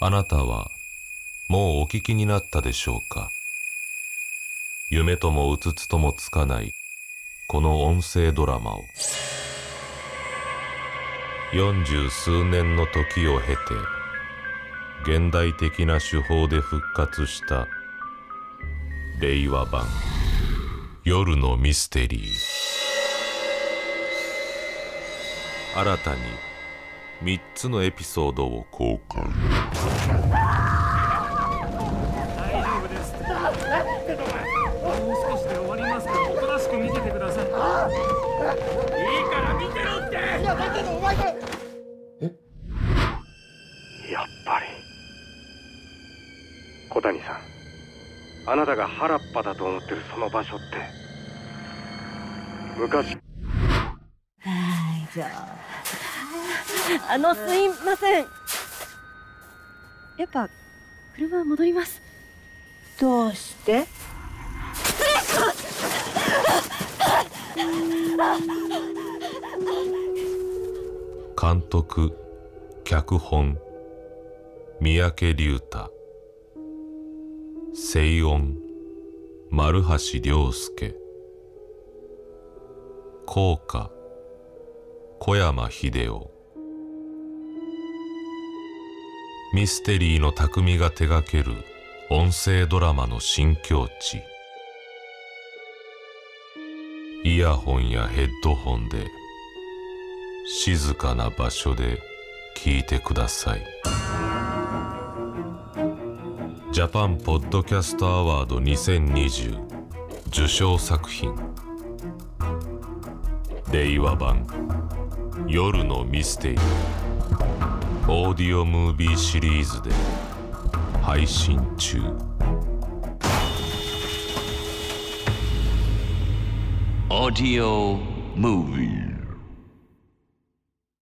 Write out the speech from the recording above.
あなたはもうお聞きになったでしょうか？夢ともうつつともつかないこの音声ドラマを。四十数年の時を経て現代的な手法で復活した令和版夜のミステリー。新たに3つのエピソードを公開。大丈夫ですって。もう少しで終わりますからおとなしく見ててください。いいから見てろって。いやだけどお前これやっぱり。小谷さん。あなたが原っぱだと思ってるその場所って昔大丈夫あのすいません。やっぱ車は戻ります。どうして？監督脚本三宅龍太声音丸橋良介効果小山秀夫。ミステリーの匠が手掛ける音声ドラマの新境地。イヤホンやヘッドホンで静かな場所で聞いてください。ジャパンポッドキャストアワード2020受賞作品。令和版夜のミステリー。オーディオムービーシリーズで配信中。オーディオムービー